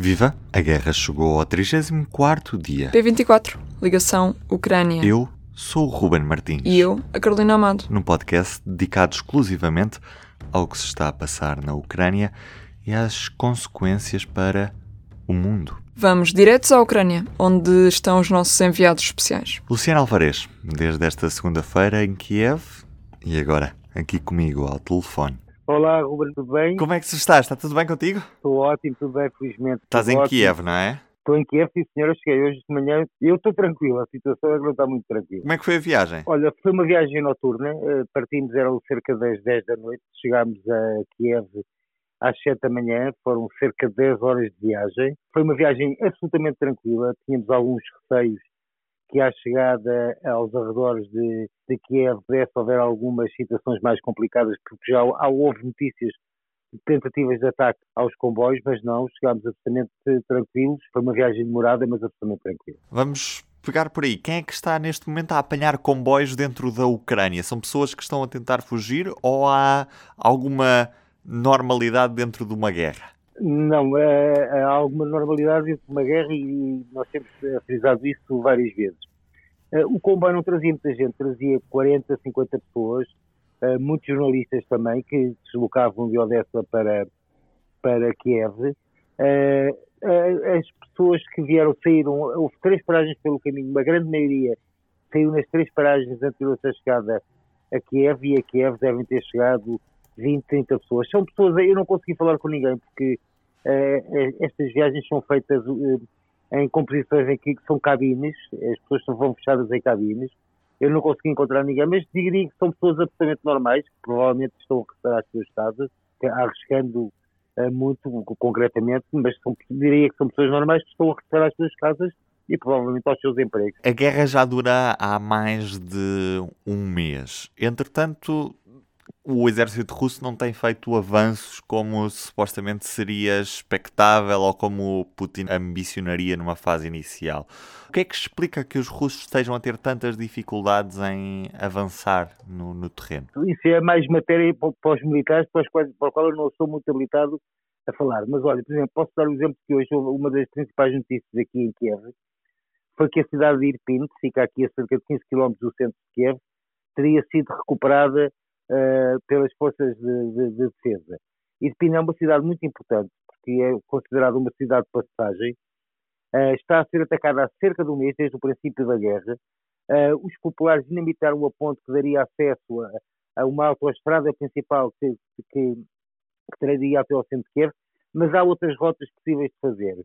Viva! A guerra chegou ao 34º dia. P24, ligação Ucrânia. Eu sou o Ruben Martins. E eu, a Carolina Amado. Num podcast dedicado exclusivamente ao que se está a passar na Ucrânia e às consequências para o mundo. Vamos diretos à Ucrânia, onde estão os nossos enviados especiais. Luciano Alvarez, desde esta segunda-feira em Kiev e agora aqui comigo ao telefone. Olá, Ruben, tudo bem? Como é que se está? Está tudo bem contigo? Estou ótimo, tudo bem, felizmente. Estás em ótimo. Kiev, não é? Estou em Kiev, sim, senhora. Cheguei hoje de manhã. Eu estou tranquilo, a situação é que não está muito tranquila. Como é que foi a viagem? Olha, foi uma viagem noturna. eh, Partimos, eram cerca das 10 da noite. Chegámos a Kiev às 7 da manhã. Foram cerca de 10 horas de viagem. Foi uma viagem absolutamente tranquila. Tínhamos alguns receios que à chegada aos arredores de, de Kiev pudesse haver algumas situações mais complicadas, porque já houve notícias de tentativas de ataque aos comboios, mas não, chegámos absolutamente tranquilos. Foi uma viagem demorada, mas absolutamente tranquila. Vamos pegar por aí. Quem é que está neste momento a apanhar comboios dentro da Ucrânia? São pessoas que estão a tentar fugir ou há alguma normalidade dentro de uma guerra? Não, há alguma normalidade dentro de uma guerra e nós temos frisado isso várias vezes. Eh, O comboio não trazia muita gente, trazia 40, 50 pessoas, eh, muitos jornalistas também que deslocavam de Odessa para, para Kiev. Eh, As pessoas que vieram saíram, houve três paragens pelo caminho, uma grande maioria saiu nas três paragens anteriores à chegada a Kiev e a Kiev devem ter chegado 20, 30 pessoas. São pessoas, eu não consegui falar com ninguém porque eh, estas viagens são feitas eh, em composições em que são cabines, as pessoas vão fechadas em cabines. Eu não consegui encontrar ninguém, mas diria que são pessoas absolutamente normais, que provavelmente estão a regressar às suas casas, arriscando eh, muito concretamente, mas são, diria que são pessoas normais que estão a regressar às suas casas e provavelmente aos seus empregos. A guerra já dura há mais de um mês. Entretanto, o exército russo não tem feito avanços como supostamente seria expectável ou como Putin ambicionaria numa fase inicial. O que é que explica que os russos estejam a ter tantas dificuldades em avançar no, no terreno? Isso é mais matéria para, os militares, para, quais, para o qual eu não sou muito habilitado a falar. Mas olha, por exemplo, posso dar o exemplo que hoje uma das principais notícias aqui em Kiev foi que a cidade de Irpin, que fica aqui a cerca de 15 km do centro de Kiev, teria sido recuperada eh, pelas forças de, de- de defesa. Irpin é uma cidade muito importante, porque é considerada uma cidade de passagem. Eh, está a ser atacada há cerca de um mês, desde o princípio da guerra. Eh, os populares dinamitaram a ponte que daria acesso a, a uma autoestrada principal que, que, que traria até ao centro de Kiev, mas há outras rotas possíveis de fazer.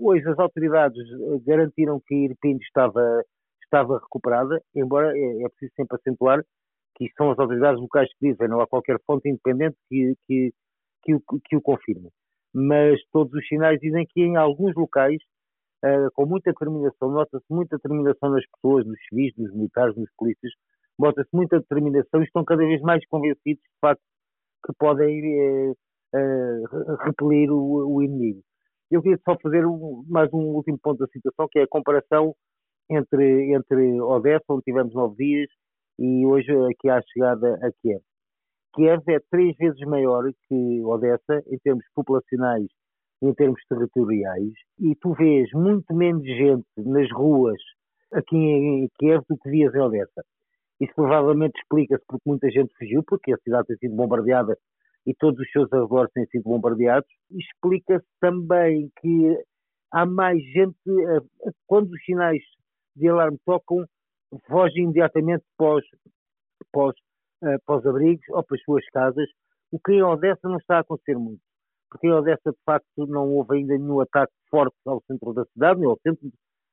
Hoje as autoridades garantiram que Irpin estava, estava recuperada, embora é, é preciso sempre acentuar que isto são as autoridades locais que dizem, não há qualquer fonte independente que, que, que, o, que o confirme. Mas todos os sinais dizem que em alguns locais, eh, com muita determinação, nota-se muita determinação nas pessoas, nos civis, nos militares, nos polícias, nota-se muita determinação e estão cada vez mais convencidos, de facto, que podem eh, re- repelir o, o inimigo. Eu queria só fazer um- mais um último ponto da situação, que é a comparação entre, entre Odessa, onde tivemos nove dias, e hoje aqui à chegada a Kiev. Kiev é três vezes maior que Odessa em termos populacionais e em termos territoriais, e tu vês muito menos gente nas ruas aqui em Kiev do que vias em Odessa. Isso provavelmente explica-se porque muita gente fugiu, porque a cidade tem sido bombardeada e todos os seus arredores têm sido bombardeados. Explica-se também que há mais gente, eh, quando os sinais de alarme tocam, fogem imediatamente para os, eh, abrigos ou para as suas casas, o que em Odessa não está a acontecer muito. Porque em Odessa, de facto, não houve ainda nenhum ataque forte ao centro da cidade, nem ao centro,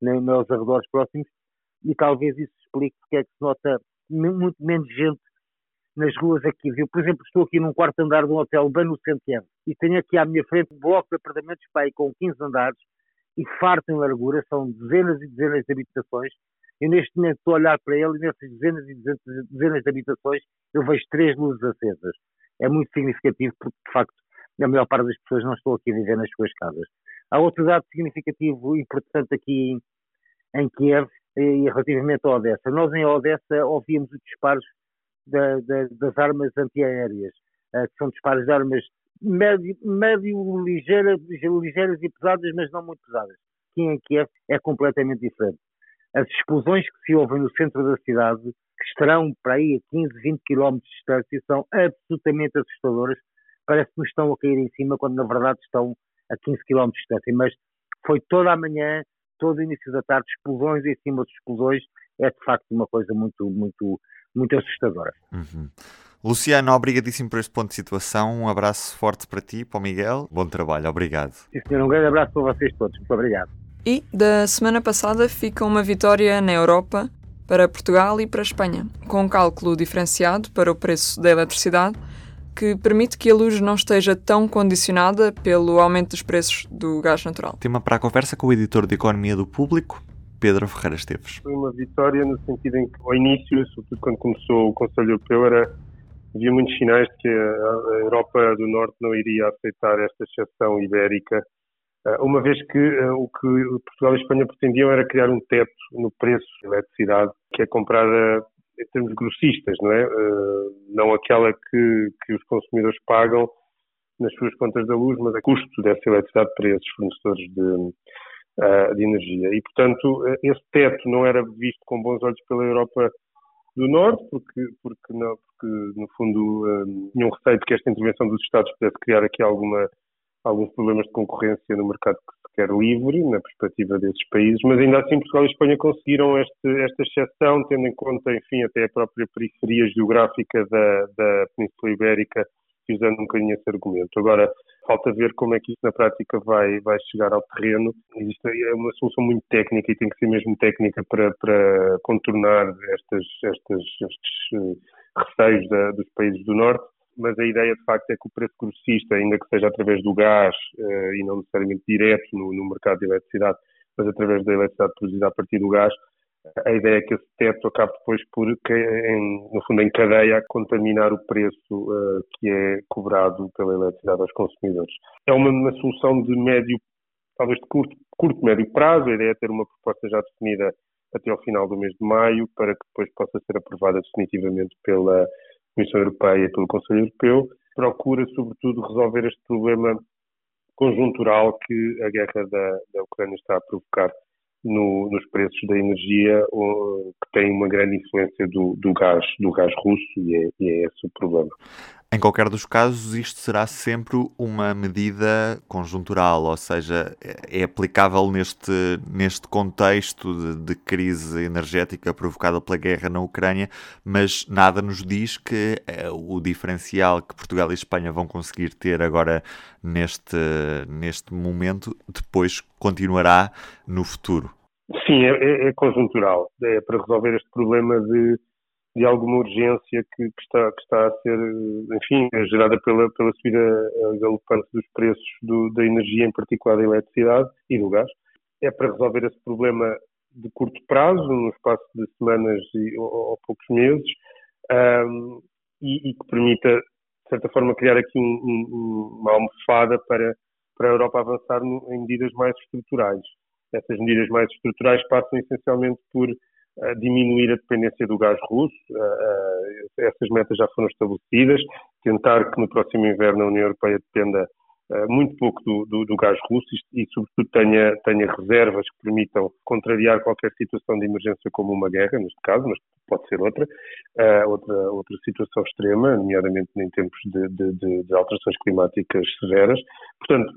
nem aos arredores próximos, e talvez isso explique porque é que se nota muito menos gente nas ruas aqui. Eu, por exemplo, estou aqui num quarto andar de um hotel bem no centro e tenho aqui à minha frente um bloco de apartamentos pai com 15 andares e farto em largura, são dezenas e dezenas de habitações. Eu neste momento estou a olhar para ele e nessas dezenas e dezenas de habitações eu vejo três luzes acesas. É muito significativo porque, de facto, a maior parte das pessoas não estão aqui a viver nas suas casas. Há outro dado significativo importante aqui em, em Kiev e relativamente a Odessa. Nós em Odessa ouvíamos os disparos da- da- das armas antiaéreas, eh, que são disparos de armas médio, médio ligeiras, ligeiras e pesadas, mas não muito pesadas. Aqui em Kiev é completamente diferente. As explosões que se ouvem no centro da cidade, que estarão para aí a 15, 20 km de distância, são absolutamente assustadoras. Parece que nos estão a cair em cima, quando na verdade estão a 15 km de distância. Mas foi toda a manhã, todo o início da tarde, explosões em cima de explosões. É de facto uma coisa muito, muito, muito assustadora. Uhum. Luciano, obrigadíssimo por este ponto de situação. Um abraço forte para ti, para o Miguel. Bom trabalho, obrigado. Sim, senhor, um grande abraço para vocês todos. Muito obrigado. E da semana passada fica uma vitória na Europa para Portugal e para a Espanha, com um cálculo diferenciado para o preço da eletricidade, que permite que a luz não esteja tão condicionada pelo aumento dos preços do gás natural. Tema para a conversa com o editor de Economia do Público, Pedro Ferreira Esteves. Foi uma vitória no sentido em que, ao início, sobretudo quando começou o Conselho Europeu, era havia muitos sinais de que a Europa do Norte não iria aceitar esta exceção ibérica, uma vez que eh, o que Portugal e Espanha pretendiam era criar um teto no preço da eletricidade, que é comprada em termos grossistas, não é? Eh, não aquela que, que os consumidores pagam nas suas contas da luz, mas a custo dessa eletricidade para esses fornecedores de, de energia. E, portanto, esse teto não era visto com bons olhos pela Europa do Norte, porque, porque, não, porque no fundo um, tinham receio de que esta intervenção dos Estados pudesse criar aqui alguma, alguns problemas de concorrência no mercado que se quer livre, na perspectiva desses países, mas ainda assim Portugal e Espanha conseguiram este, esta exceção, tendo em conta, enfim, até a própria periferia geográfica da, da Península Ibérica usando um bocadinho esse argumento. Agora, falta ver como é que isso na prática vai, vai chegar ao terreno. Isto é uma solução muito técnica e tem que ser mesmo técnica para, para contornar estas, estas, estes eh, receios da, dos países do Norte. Mas a ideia, de facto, é que o preço grossista, ainda que seja através do gás uh, e não necessariamente direto no, no mercado de eletricidade, mas através da eletricidade produzida a partir do gás, a ideia é que esse teto acabe depois por, em, no fundo, em cadeia, contaminar o preço uh, que é cobrado pela eletricidade aos consumidores. É uma, uma solução de médio, talvez de curto, curto, médio prazo. A ideia é ter uma proposta já definida até ao final do mês de maio, para que depois possa ser aprovada definitivamente pela Comissão Europeia e pelo Conselho Europeu. Procura, sobretudo, resolver este problema conjuntural que a guerra da, da Ucrânia está a provocar no, nos preços da energia que tem uma grande influência do, do gás do gás russo e é, e é esse o problema. Em qualquer dos casos, isto será sempre uma medida conjuntural, ou seja, é aplicável neste, neste contexto de, de, crise energética provocada pela guerra na Ucrânia, mas nada nos diz que é, o diferencial que Portugal e Espanha vão conseguir ter agora neste, neste momento, depois continuará no futuro. Sim, é, é, é conjuntural. É para resolver este problema de de alguma urgência que, que, está, que está a ser, enfim, gerada pela, pela subida eh, galopante dos preços do, da energia, em particular da eletricidade e do gás. É para resolver esse problema de curto prazo, no espaço de semanas e, ou, ou poucos meses, um, e, e, que permita, de certa forma, criar aqui um, um, uma almofada para, para a Europa avançar no, em medidas mais estruturais. Essas medidas mais estruturais passam essencialmente por diminuir a dependência do gás russo. Essas metas já foram estabelecidas. Tentar que no próximo inverno a União Europeia dependa muito pouco do, do, do gás russo e, sobretudo, tenha, tenha reservas que permitam contrariar qualquer situação de emergência, como uma guerra, neste caso, mas pode ser outra, outra, outra situação extrema, nomeadamente em tempos de, de, de alterações climáticas severas. Portanto,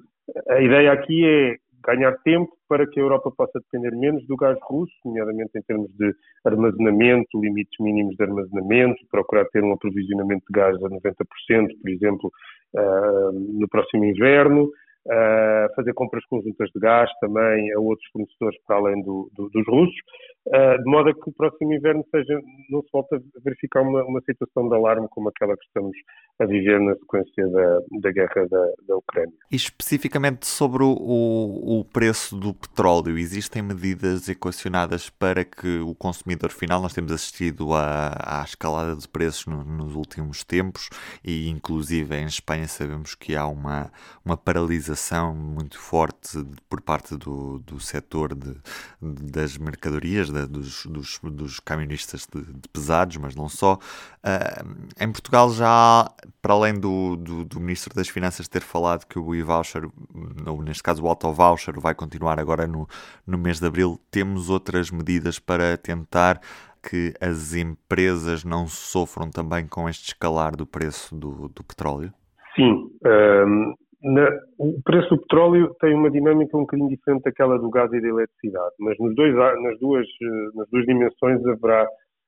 a ideia aqui é ganhar tempo para que a Europa possa depender menos do gás russo, nomeadamente em termos de armazenamento, limites mínimos de armazenamento, procurar ter um aprovisionamento de gás a 90%, por exemplo, uh, no próximo inverno, uh, fazer compras conjuntas de gás também a outros fornecedores para além do, do, dos russos, de modo a que o próximo inverno seja, não se volte a verificar uma, uma, situação de alarme como aquela que estamos a viver na sequência da, da guerra da, da Ucrânia. E especificamente sobre o, o preço do petróleo, existem medidas equacionadas para que o consumidor final, nós temos assistido à, à escalada de preços no, nos últimos tempos e inclusive em Espanha sabemos que há uma, uma paralisação muito forte por parte do, do setor de, das mercadorias, de, dos, dos, dos, camionistas de, de, pesados, mas não só. Uh, em Portugal já há, para além do, do, do, Ministro das Finanças ter falado que o e-voucher, ou neste caso o auto-voucher, vai continuar agora no, no mês de Abril, temos outras medidas para tentar que as empresas não sofram também com este escalar do preço do, do petróleo? Sim. Um, na, o preço do petróleo tem uma dinâmica um bocadinho diferente daquela do gás e da eletricidade, mas nos dois, nas, duas, nas duas dimensões haverá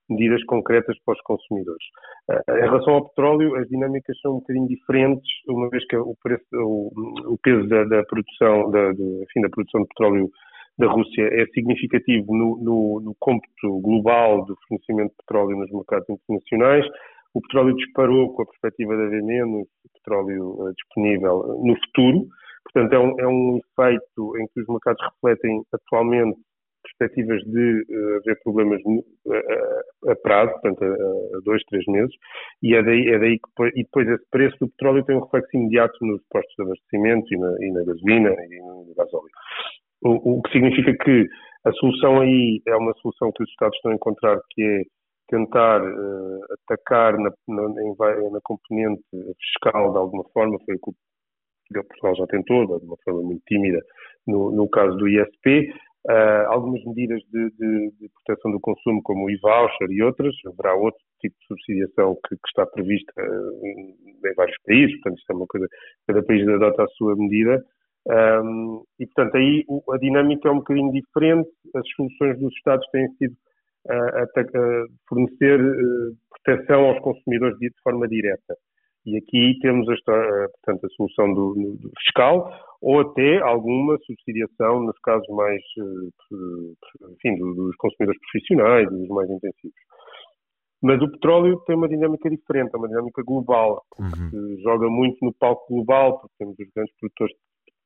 medidas concretas para os consumidores. Uh, em relação ao petróleo, as dinâmicas são um bocadinho diferentes, uma vez que o, preço, o, o peso da, da produção, da, enfim, da produção de petróleo da Rússia é significativo no, no, no cômputo global do fornecimento de petróleo nos mercados internacionais. O petróleo disparou com a perspectiva de haver menos petróleo uh, disponível no futuro. Portanto, é um, é um efeito em que os mercados refletem atualmente perspectivas de uh, haver problemas uh, a prazo, portanto, a, a, dois, três meses, e é daí, é daí que e depois esse preço do petróleo tem um reflexo imediato nos postos de abastecimento e na, e na gasolina e no gasóleo. O, o, que significa que a solução aí é uma solução que os Estados estão a encontrar, que é tentar uh, atacar na, na, na, componente fiscal de alguma forma, foi o que Portugal já tentou, de uma forma muito tímida, no, no caso do ISP. Uh, eh, algumas medidas de, de, de, proteção do consumo, como o e-voucher e outras, haverá outro tipo de subsidiação que, que está prevista uh, em, vários países, portanto, isto é uma coisa, cada país adota a sua medida. Um, e, portanto, aí a dinâmica é um bocadinho diferente, as soluções dos Estados têm sido uh, a, fornecer uh, proteção aos consumidores de, de forma direta. E aqui temos a, portanto, a solução do, do, fiscal ou até alguma subsidiação nos casos mais, uh, enfim, dos consumidores profissionais, dos mais intensivos. Mas o petróleo tem uma dinâmica diferente, é uma dinâmica global, uhum. joga muito no palco global, porque temos os grandes produtores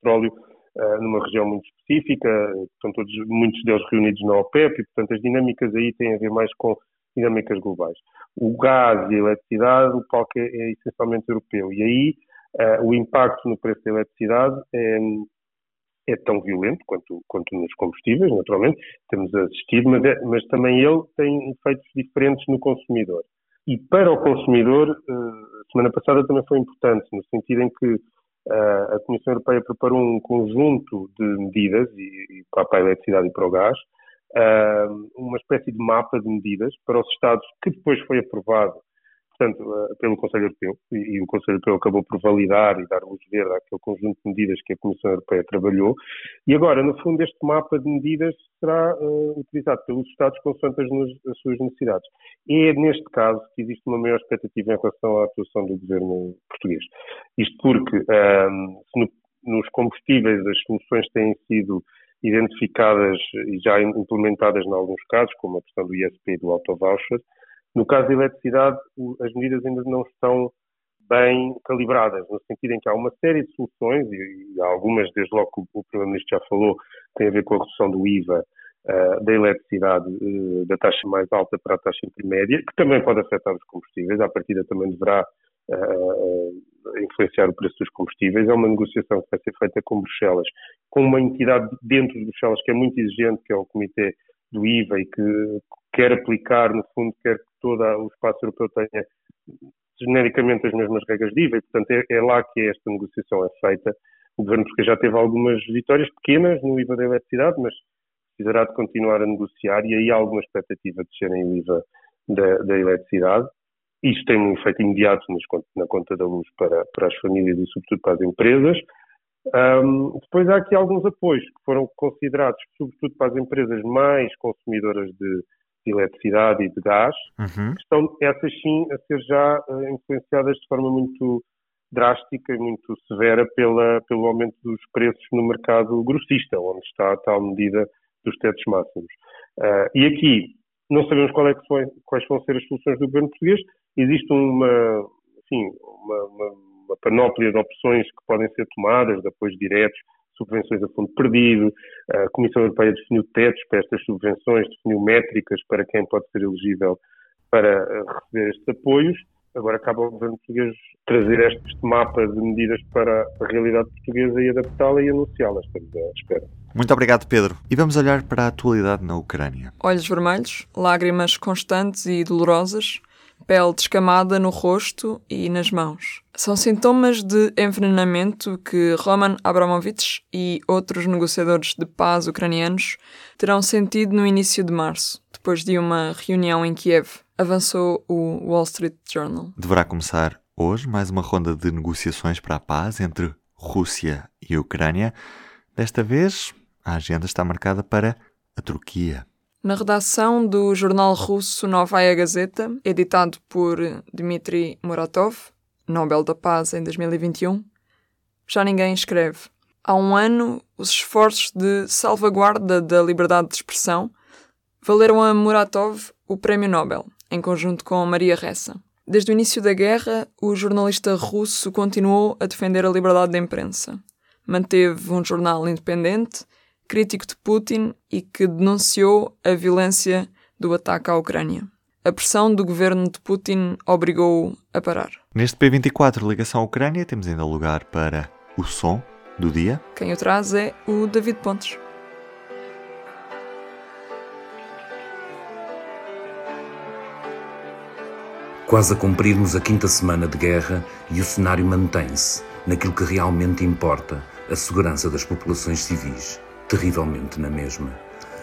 petróleo uh, numa região muito específica, estão todos, muitos deles reunidos na OPEP, e portanto as dinâmicas aí têm a ver mais com dinâmicas globais. O gás e a eletricidade, o palco é, é essencialmente europeu, e aí uh, o impacto no preço da eletricidade é, é tão violento quanto, quanto nos combustíveis, naturalmente, temos assistido, mas, é, mas também ele tem efeitos diferentes no consumidor. E para o consumidor, uh, a semana passada também foi importante, no sentido em que Uh, a Comissão Europeia preparou um conjunto de medidas, e, e para a eletricidade e para o gás, uh, uma espécie de mapa de medidas para os Estados, que depois foi aprovado portanto, uh, pelo Conselho Europeu, e, o Conselho Europeu acabou por validar e dar luz verde àquele conjunto de medidas que a Comissão Europeia trabalhou, e agora, no fundo, este mapa de medidas será uh, utilizado pelos Estados consoante as, as, suas necessidades. É neste caso que existe uma maior expectativa em relação à atuação do governo português. Isto porque, um, se no, nos combustíveis as soluções têm sido identificadas e já implementadas em alguns casos, como a questão do ISP e do auto-voucher, no caso da eletricidade, as medidas ainda não estão bem calibradas, no sentido em que há uma série de soluções, e, algumas, desde logo que o Primeiro-Ministro já falou, têm a ver com a redução do IVA uh, da eletricidade uh, da taxa mais alta para a taxa intermédia, que também pode afetar os combustíveis, à partida também deverá uh, influenciar o preço dos combustíveis. É uma negociação que vai ser feita com Bruxelas, com uma entidade dentro de Bruxelas que é muito exigente, que é o Comitê do IVA e que quer aplicar, no fundo, quer que todo o espaço europeu tenha genericamente as mesmas regras de IVA e, portanto, é, é lá que esta negociação é feita. O governo português já teve algumas vitórias pequenas no IVA da eletricidade, mas precisará de continuar a negociar e aí há alguma expectativa de descerem o IVA da, da eletricidade. Isto tem um efeito imediato na conta da luz para, para as famílias e, sobretudo, para as empresas. Um, depois há aqui alguns apoios que foram considerados, sobretudo para as empresas mais consumidoras de, de eletricidade e de gás, uhum. que estão essas sim a ser já uh, influenciadas de forma muito drástica e muito severa pela, pelo aumento dos preços no mercado grossista, onde está a tal medida dos tetos máximos. Uh, e aqui não sabemos é foi, quais vão ser as soluções do governo português. Existe uma, enfim, uma, uma, uma panóplia de opções que podem ser tomadas, de apoios diretos, subvenções a fundo perdido. A Comissão Europeia definiu tetos para estas subvenções, definiu métricas para quem pode ser elegível para eh, receber estes apoios. Agora cabe ao governo português trazer este mapa de medidas para a realidade portuguesa e adaptá-la e anunciá-la. Estamos à espera. Muito obrigado, Pedro. E vamos olhar para a atualidade na Ucrânia. Olhos vermelhos, lágrimas constantes e dolorosas, pele descamada no rosto e nas mãos. São sintomas de envenenamento que Roman Abramovich e outros negociadores de paz ucranianos terão sentido no início de março, depois de uma reunião em Kiev, avançou o Wall Street Journal. Deverá começar hoje mais uma ronda de negociações para a paz entre Rússia e Ucrânia. Desta vez, a agenda está marcada para a Turquia. Na redação do jornal russo Novaya Gazeta, editado por Dmitry Muratov, Nobel da Paz em 2021, já ninguém escreve. Há um ano, os esforços de salvaguarda da liberdade de expressão valeram a Muratov o Prémio Nobel, em conjunto com Maria Ressa. Desde o início da guerra, o jornalista russo continuou a defender a liberdade de imprensa. Manteve um jornal independente crítico de Putin e que denunciou a violência do ataque à Ucrânia. A pressão do governo de Putin obrigou-o a parar. Neste P24 Ligação à Ucrânia temos ainda lugar para o som do dia. Quem o traz é o David Pontes. Quase a cumprirmos a quinta semana de guerra e o cenário mantém-se naquilo que realmente importa, a segurança das populações civis terrivelmente na mesma.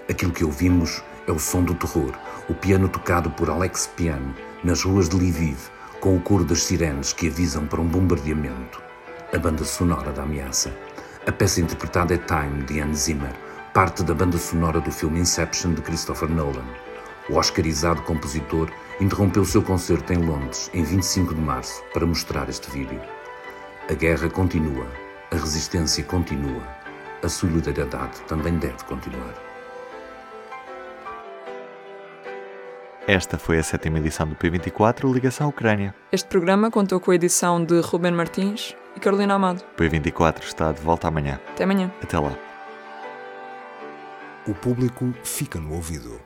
Aquilo que ouvimos é o som do terror, o piano tocado por Alex Piano nas ruas de Lviv, com o coro das sirenes que avisam para um bombardeamento. A banda sonora da ameaça. A peça interpretada é Time, de Hans Zimmer, parte da banda sonora do filme Inception de Christopher Nolan. O oscarizado compositor interrompeu seu concerto em Londres em 25 de março para mostrar este vídeo. A guerra continua, a resistência continua a solidariedade também deve continuar. Esta foi a sétima edição do P24 Ligação Ucrânia. Este programa contou com a edição de Ruben Martins e Carolina Amado. O P24 está de volta amanhã. Até amanhã. Até lá. O público fica no ouvido.